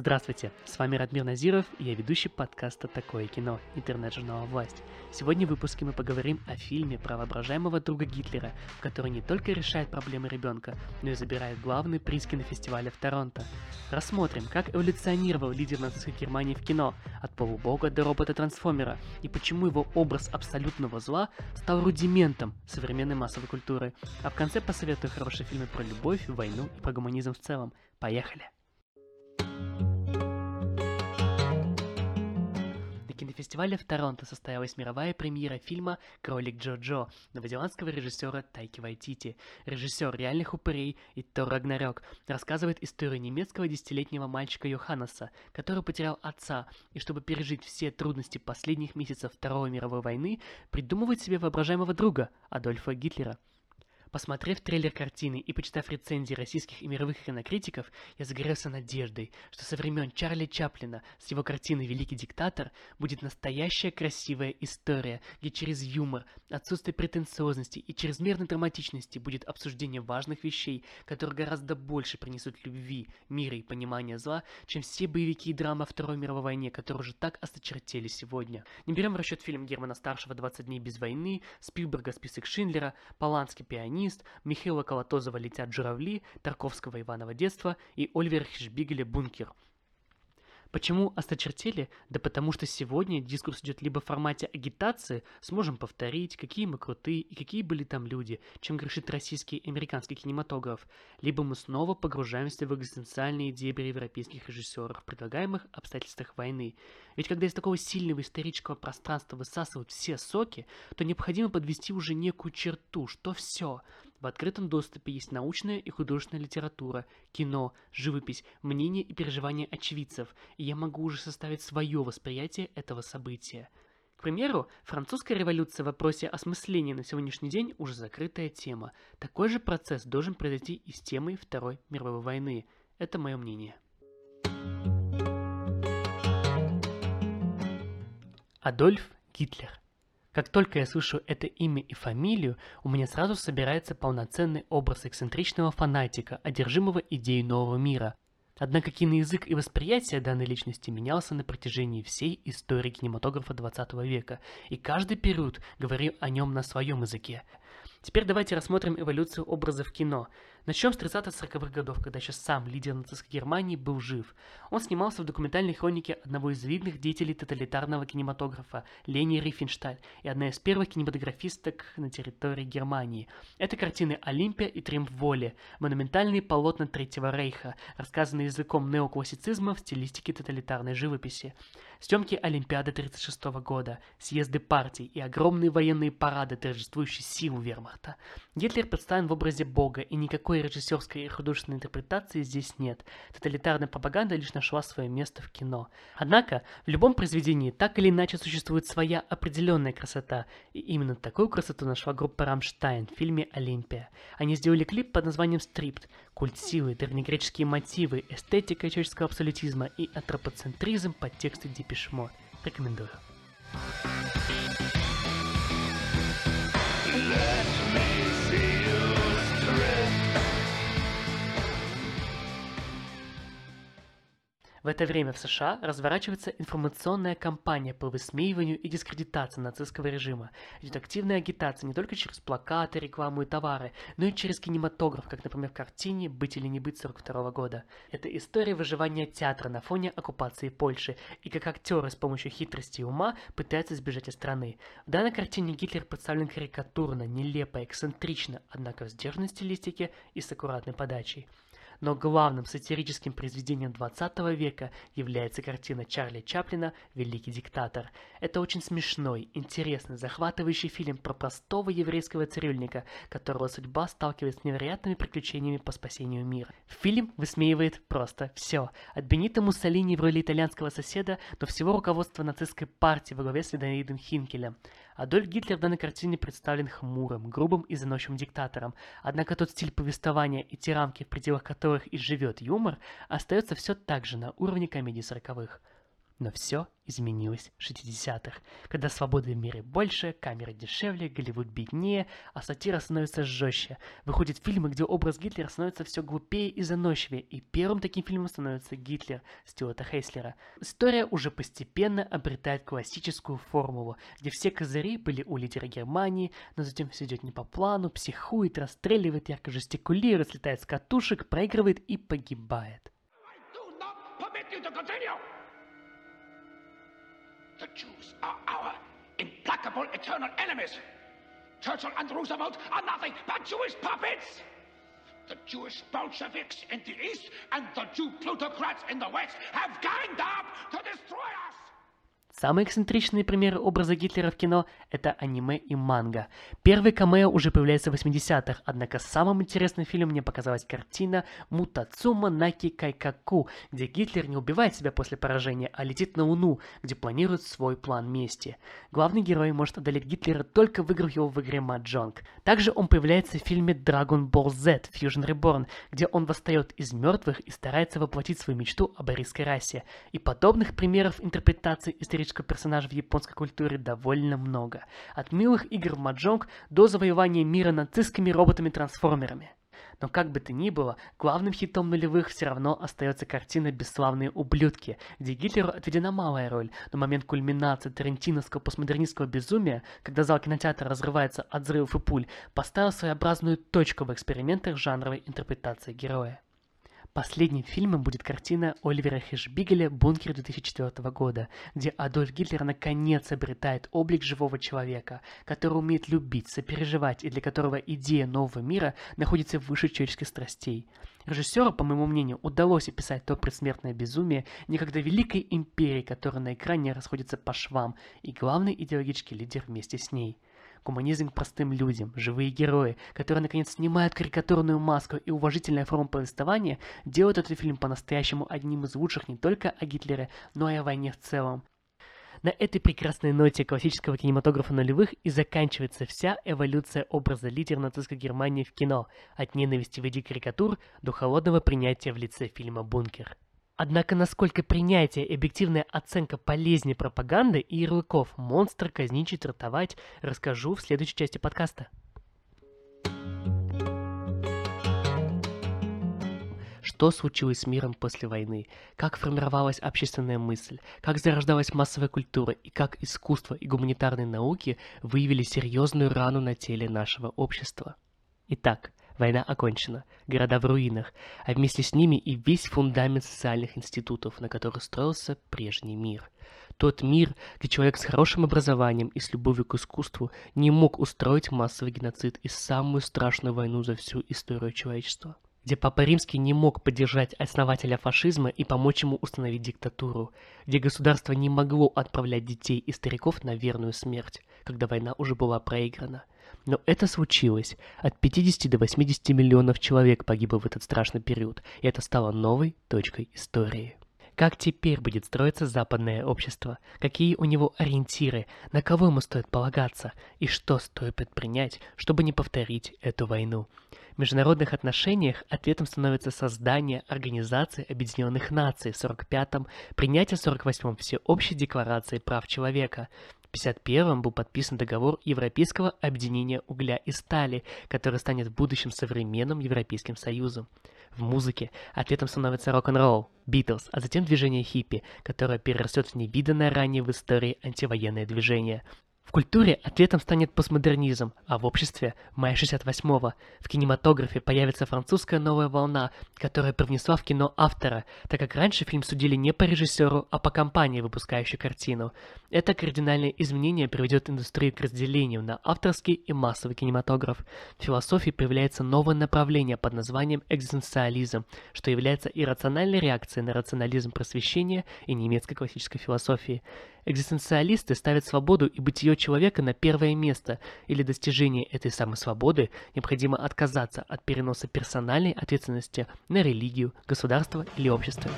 Здравствуйте, с вами Радмир Назиров, и я ведущий подкаста «Такое кино» интернет-журнала «Власть». Сегодня в выпуске мы поговорим о фильме про воображаемого друга Гитлера, который не только решает проблемы ребенка, но и забирает главный приз кинофестиваля в Торонто. Рассмотрим, как эволюционировал лидер нацистской Германии в кино, от полубога до робота-трансформера, и почему его образ абсолютного зла стал рудиментом современной массовой культуры. А в конце посоветую хорошие фильмы про любовь, войну и про гуманизм в целом. Поехали! Кинофестивале в Торонто состоялась мировая премьера фильма «Кролик Джо-Джо» новозеландского режиссера Тайки Вайтити. Режиссер «Реальных упырей» и Тор Рагнарёк рассказывает историю немецкого десятилетнего мальчика Йоханнеса, который потерял отца, и чтобы пережить все трудности последних месяцев Второй мировой войны, придумывает себе воображаемого друга Адольфа Гитлера – Посмотрев трейлер картины и почитав рецензии российских и мировых кинокритиков, я загорелся надеждой, что со времен Чарли Чаплина с его картиной «Великий диктатор» будет настоящая красивая история, где через юмор, отсутствие претенциозности и чрезмерной драматичности будет обсуждение важных вещей, которые гораздо больше принесут любви, мира и понимания зла, чем все боевики и драма Второй мировой войне, которые уже так осточертели сегодня. Не берем в расчет фильм Германа Старшего «20 дней без войны», Спилберга «Список Шиндлера», Поланский «Пианист», «Пианист», Михаила Колотозова «Летят журавли», Тарковского «Иваново детство» и Ольвера Хишбигеля «Бункер». Почему осточертели? Да потому что сегодня дискурс идет либо в формате агитации, сможем повторить, какие мы крутые и какие были там люди, чем грешит российский и американский кинематограф, либо мы снова погружаемся в экзистенциальные дебри европейских режиссеров, предлагаемых обстоятельствах войны. Ведь когда из такого сильного исторического пространства высасывают все соки, то необходимо подвести уже некую черту, что все – в открытом доступе есть научная и художественная литература, кино, живопись, мнения и переживания очевидцев, и я могу уже составить свое восприятие этого события. К примеру, французская революция в вопросе осмысления на сегодняшний день уже закрытая тема. Такой же процесс должен произойти и с темой Второй мировой войны. Это мое мнение. Адольф Гитлер как только я слышу это имя и фамилию, у меня сразу собирается полноценный образ эксцентричного фанатика, одержимого идеей нового мира. Однако киноязык и восприятие данной личности менялся на протяжении всей истории кинематографа 20 века, и каждый период говорил о нем на своем языке. Теперь давайте рассмотрим эволюцию образа в кино. Начнем с 30-40-х годов, когда еще сам лидер нацистской Германии был жив. Он снимался в документальной хронике одного из видных деятелей тоталитарного кинематографа, Лени Рифеншталь, и одна из первых кинематографисток на территории Германии. Это картины «Олимпия» и «Триумф воли», монументальные полотна Третьего Рейха, рассказанные языком неоклассицизма в стилистике тоталитарной живописи. Съемки Олимпиады 1936 года, съезды партий и огромные военные парады, торжествующие силу вермахта. Гитлер представлен в образе бога, и никакой режиссерской и художественной интерпретации здесь нет. Тоталитарная пропаганда лишь нашла свое место в кино. Однако, в любом произведении так или иначе существует своя определенная красота, и именно такую красоту нашла группа Рамштайн в фильме «Олимпия». Они сделали клип под названием «Stripped», культ силы, древнегреческие мотивы, эстетика человеческого абсолютизма и антропоцентризм под Depeche Mode. Рекомендую. Это время в США разворачивается информационная кампания по высмеиванию и дискредитации нацистского режима. Идет активная агитация не только через плакаты, рекламу и товары, но и через кинематограф, как, например, в картине «Быть или не быть» 42 года. Это история выживания театра на фоне оккупации Польши и как актеры с помощью хитрости и ума пытаются сбежать из страны. В данной картине Гитлер представлен карикатурно, нелепо, эксцентрично, однако в сдержанной стилистике и с аккуратной подачей но главным сатирическим произведением 20 века является картина Чарли Чаплина «Великий диктатор». Это очень смешной, интересный, захватывающий фильм про простого еврейского цирюльника, которого судьба сталкивает с невероятными приключениями по спасению мира. Фильм высмеивает просто все. От Бенита Муссолини в роли итальянского соседа до всего руководства нацистской партии во главе с Леонидом Хинкелем. Адольф Гитлер в данной картине представлен хмурым, грубым и заносчивым диктатором, однако тот стиль повествования и те рамки, в пределах которых и живет юмор, остается все так же на уровне комедий сороковых. Но все изменилось в 60-х, когда свободы в мире больше, камеры дешевле, Голливуд беднее, а сатира становится жестче. Выходят фильмы, где образ Гитлера становится все глупее и заносчивее, и первым таким фильмом становится Гитлер Стюарта Хейслера. История уже постепенно обретает классическую формулу, где все козыри были у лидера Германии, но затем все идет не по плану, психует, расстреливает, ярко жестикулирует, слетает с катушек, проигрывает и погибает. The implacable eternal enemies. Churchill and Roosevelt are nothing but Jewish puppets. The Jewish Bolsheviks in the East and the Jew plutocrats in the West have ganged up to destroy us. Самые эксцентричные примеры образа Гитлера в кино – это аниме и манга. Первый камео уже появляется в 80-х, однако самым интересным фильмом мне показалась картина Мутацума Наки Кайкаку, где Гитлер не убивает себя после поражения, а летит на Луну, где планирует свой план мести. Главный герой может одолеть Гитлера только выиграв его в игре Маджонг. Также он появляется в фильме Dragon Ball Z Fusion Reborn, где он восстает из мертвых и старается воплотить свою мечту об арийской расе. И подобных примеров интерпретации исторического исторического персонажа в японской культуре довольно много. От милых игр в маджонг до завоевания мира нацистскими роботами-трансформерами. Но как бы то ни было, главным хитом нулевых все равно остается картина «Бесславные ублюдки», где Гитлеру отведена малая роль, но момент кульминации тарантиновского постмодернистского безумия, когда зал кинотеатра разрывается от взрывов и пуль, поставил своеобразную точку в экспериментах жанровой интерпретации героя. Последним фильмом будет картина Оливера Хешбигеля «Бункер» 2004 года, где Адольф Гитлер наконец обретает облик живого человека, который умеет любить, сопереживать и для которого идея нового мира находится выше человеческих страстей. Режиссеру, по моему мнению, удалось описать то предсмертное безумие некогда великой империи, которая на экране расходится по швам, и главный идеологический лидер вместе с ней – гуманизм к простым людям, живые герои, которые наконец снимают карикатурную маску и уважительная форма повествования, делают этот фильм по-настоящему одним из лучших не только о Гитлере, но и о войне в целом. На этой прекрасной ноте классического кинематографа нулевых и заканчивается вся эволюция образа лидера нацистской Германии в кино, от ненависти в виде карикатур до холодного принятия в лице фильма «Бункер». Однако насколько принятие и объективная оценка полезнее пропаганды и ярлыков «монстр», «казнить», «четвертовать» расскажу в следующей части подкаста. Что случилось с миром после войны? Как формировалась общественная мысль? Как зарождалась массовая культура? И как искусство и гуманитарные науки выявили серьезную рану на теле нашего общества? Итак, Война окончена, города в руинах, а вместе с ними и весь фундамент социальных институтов, на которых строился прежний мир. Тот мир, где человек с хорошим образованием и с любовью к искусству не мог устроить массовый геноцид и самую страшную войну за всю историю человечества. Где Папа Римский не мог поддержать основателя фашизма и помочь ему установить диктатуру, где государство не могло отправлять детей и стариков на верную смерть, когда война уже была проиграна, но это случилось. От 50 до 80 миллионов человек погибло в этот страшный период, и это стало новой точкой истории. Как теперь будет строиться западное общество? Какие у него ориентиры? На кого ему стоит полагаться? И что стоит предпринять, чтобы не повторить эту войну? В международных отношениях ответом становится создание Организации Объединенных Наций в 45-м, принятие в 48-м Всеобщей Декларации прав человека. В 1951 был подписан договор Европейского объединения угля и стали, который станет в будущем современным Европейским Союзом. В музыке ответом становится рок-н-ролл, Битлз, а затем движение хиппи, которое перерастет в невиданное ранее в истории антивоенное движение. В культуре ответом станет постмодернизм, а в обществе – мая 68-го. В кинематографе появится французская новая волна, которая привнесла в кино автора, так как раньше фильм судили не по режиссеру, а по компании, выпускающей картину. Это кардинальное изменение приведет индустрию к разделению на авторский и массовый кинематограф. В философии появляется новое направление под названием экзистенциализм, что является иррациональной реакцией на рационализм просвещения и немецкой классической философии. Экзистенциалисты ставят свободу и бытие человека на первое место, или достижение этой самой свободы необходимо отказаться от переноса персональной ответственности на религию, государство или общество.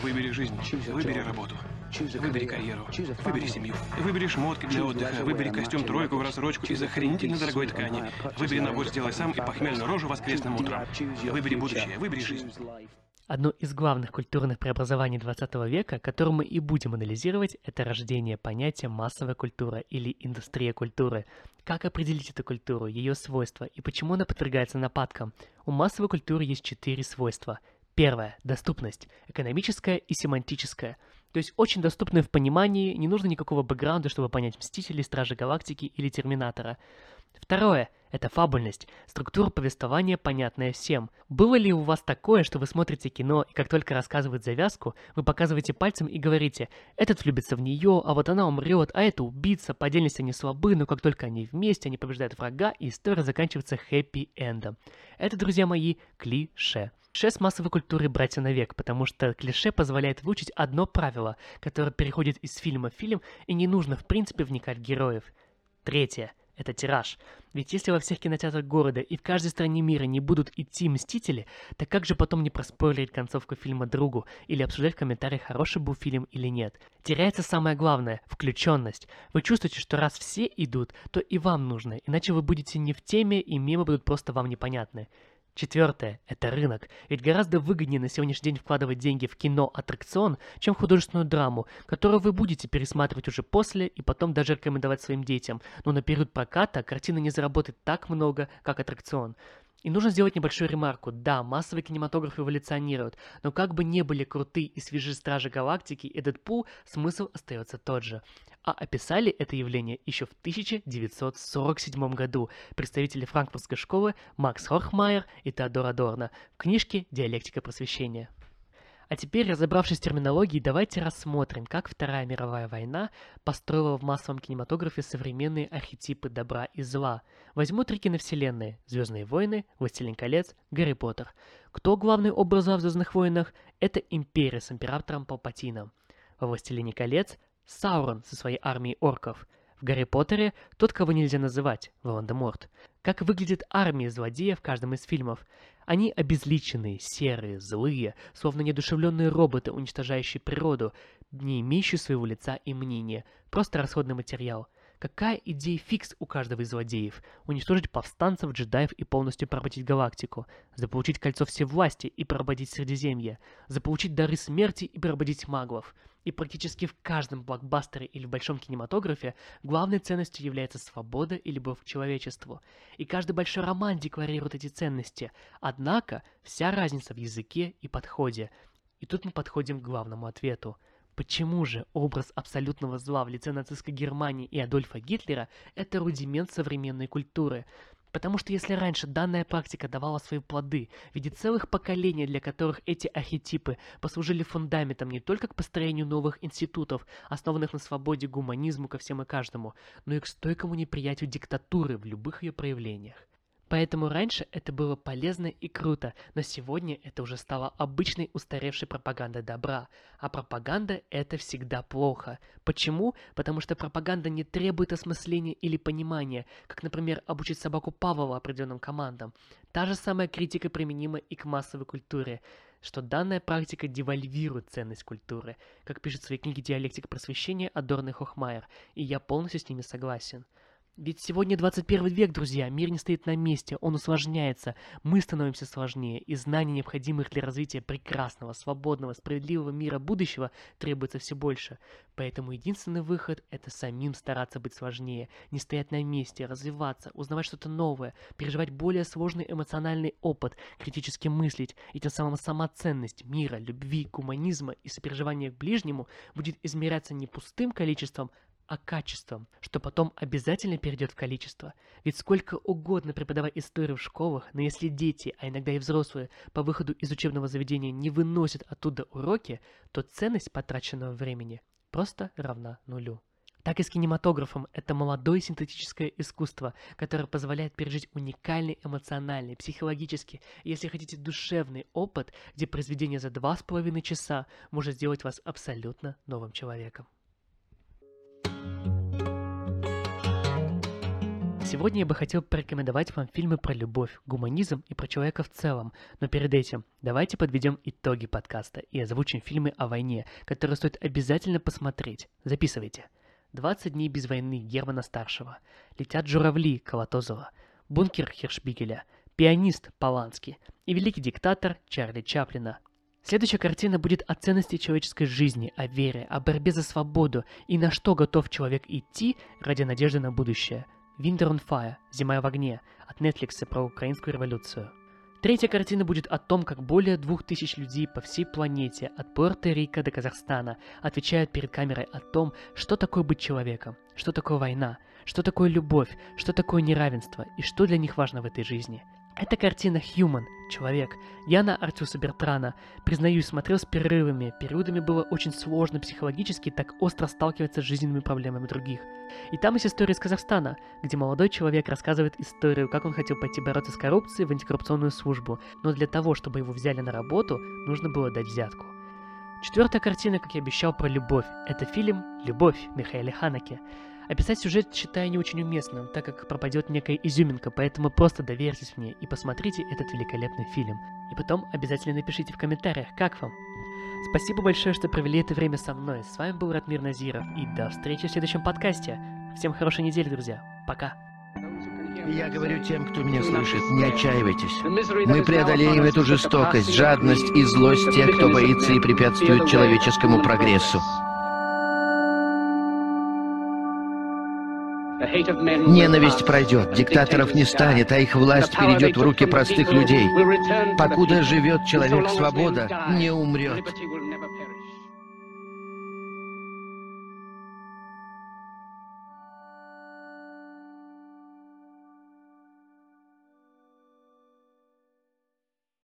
Выбери жизнь, выбери работу, выбери карьеру, выбери семью, выбери шмотки для отдыха, выбери костюм тройку в рассрочку из охренительно дорогой ткани, выбери набор «Сделай сам» и похмельную рожу воскресным утром. Выбери будущее, выбери жизнь. Одно из главных культурных преобразований 20 века, которое мы и будем анализировать, это рождение понятия массовая культура или индустрия культуры. Как определить эту культуру, ее свойства и почему она подвергается нападкам? У массовой культуры есть четыре свойства. Первое – доступность, экономическая и семантическая. То есть очень доступная в понимании, не нужно никакого бэкграунда, чтобы понять Мстителей, Стражи Галактики или Терминатора. Второе – это фабульность, структура повествования, понятная всем. Было ли у вас такое, что вы смотрите кино, и как только рассказывают завязку, вы показываете пальцем и говорите «этот влюбится в нее, а вот она умрет, а это убийца, по отдельности они слабы, но как только они вместе, они побеждают врага, и история заканчивается хэппи-эндом». Это, друзья мои, клише. Клише с массовой культуры братья навек, потому что клише позволяет выучить одно правило, которое переходит из фильма в фильм, и не нужно в принципе вникать в героев. Третье – это тираж. Ведь если во всех кинотеатрах города и в каждой стране мира не будут идти Мстители, так как же потом не проспойлерить концовку фильма другу или обсуждать в комментариях, хороший был фильм или нет? Теряется самое главное – включенность. Вы чувствуете, что раз все идут, то и вам нужно, иначе вы будете не в теме и мемы будут просто вам непонятны. Четвертое – это рынок. Ведь гораздо выгоднее на сегодняшний день вкладывать деньги в кино-аттракцион, чем в художественную драму, которую вы будете пересматривать уже после и потом даже рекомендовать своим детям. Но на период проката картина не заработает так много, как аттракцион. И нужно сделать небольшую ремарку. Да, массовый кинематограф эволюционирует, но как бы не были крутые и свежие Стражи Галактики и Дэдпул, смысл остается тот же. А описали это явление еще в 1947 году представители франкфуртской школы Макс Хорхмайер и Теодор Адорно в книжке «Диалектика просвещения». А теперь, разобравшись в терминологии, давайте рассмотрим, как Вторая мировая война построила в массовом кинематографе современные архетипы добра и зла. Возьму три киновселенные – «Звездные войны», «Властелин колец», «Гарри Поттер». Кто главный образ в «Звездных войнах»? Это Империя с императором Палпатином. Во «Властелине колец» – Саурон со своей армией орков. В Гарри Поттере тот, кого нельзя называть – Волан-де-Морт. Как выглядит армия злодея в каждом из фильмов? Они обезличенные, серые, злые, словно недушевленные роботы, уничтожающие природу, не имеющие своего лица и мнения, просто расходный материал. Какая идея фикс у каждого из злодеев? Уничтожить повстанцев, джедаев и полностью поработить галактику. Заполучить кольцо всевласти и поработить Средиземье. Заполучить дары смерти и поработить маглов. И практически в каждом блокбастере или в большом кинематографе главной ценностью является свобода и любовь к человечеству. И каждый большой роман декларирует эти ценности. Однако вся разница в языке и подходе. И тут мы подходим к главному ответу. Почему же образ абсолютного зла в лице нацистской Германии и Адольфа Гитлера – это рудимент современной культуры? Потому что если раньше данная практика давала свои плоды в виде целых поколений, для которых эти архетипы послужили фундаментом не только к построению новых институтов, основанных на свободе, гуманизму ко всем и каждому, но и к стойкому неприятию диктатуры в любых ее проявлениях. Поэтому раньше это было полезно и круто, но сегодня это уже стало обычной устаревшей пропагандой добра. А пропаганда это всегда плохо. Почему? Потому что пропаганда не требует осмысления или понимания, как, например, обучить собаку Павлова определенным командам. Та же самая критика применима и к массовой культуре что данная практика девальвирует ценность культуры, как пишет в своей книге «Диалектика просвещения» Адорн и Хохмайер, и я полностью с ними согласен. Ведь сегодня 21 век, друзья, мир не стоит на месте, он усложняется, мы становимся сложнее, и знаний, необходимых для развития прекрасного, свободного, справедливого мира будущего, требуется все больше. Поэтому единственный выход – это самим стараться быть сложнее, не стоять на месте, развиваться, узнавать что-то новое, переживать более сложный эмоциональный опыт, критически мыслить, и тем самым сама ценность мира, любви, гуманизма и сопереживания к ближнему будет измеряться не пустым количеством, а качеством, что потом обязательно перейдет в количество. Ведь сколько угодно преподавать историю в школах, но если дети, а иногда и взрослые, по выходу из учебного заведения не выносят оттуда уроки, то ценность потраченного времени просто равна нулю. Так и с кинематографом это молодое синтетическое искусство, которое позволяет пережить уникальный эмоциональный, психологический, если хотите, душевный опыт, где произведение за два с половиной часа может сделать вас абсолютно новым человеком. Сегодня я бы хотел порекомендовать вам фильмы про любовь, гуманизм и про человека в целом, но перед этим давайте подведем итоги подкаста и озвучим фильмы о войне, которые стоит обязательно посмотреть. Записывайте. «20 дней без войны» Германа Старшего, «Летят журавли» Колотозова, «Бункер» Хершбигеля, «Пианист» Полански и «Великий диктатор» Чарли Чаплина. Следующая картина будет о ценности человеческой жизни, о вере, о борьбе за свободу и на что готов человек идти ради надежды на будущее. Winter on Fire, Зима в огне, от Netflix про украинскую революцию. Третья картина будет о том, как более двух тысяч людей по всей планете, от Пуэрто-Рико до Казахстана, отвечают перед камерой о том, что такое быть человеком, что такое война, что такое любовь, что такое неравенство и что для них важно в этой жизни. Это картина Human, человек. Я на Артиуса Бертрана, признаюсь, смотрел с перерывами. Периодами было очень сложно психологически так остро сталкиваться с жизненными проблемами других. И там есть история из Казахстана, где молодой человек рассказывает историю, как он хотел пойти бороться с коррупцией в антикоррупционную службу, но для того, чтобы его взяли на работу, нужно было дать взятку. Четвертая картина, как я обещал, про любовь. Это фильм «Любовь» Михаила Ханаке. Описать сюжет считаю не очень уместным, так как пропадет некая изюминка, поэтому просто доверьтесь мне и посмотрите этот великолепный фильм. И потом обязательно напишите в комментариях, как вам. Спасибо большое, что провели это время со мной. С вами был Ратмир Назиров, и до встречи в следующем подкасте. Всем хорошей недели, друзья. Пока. Я говорю тем, кто меня слышит, не отчаивайтесь. Мы преодолеем эту жестокость, жадность и злость тех, кто боится и препятствует человеческому прогрессу. Ненависть пройдет, диктаторов не станет, а их власть перейдет в руки простых людей. Покуда живет человек, свобода не умрет.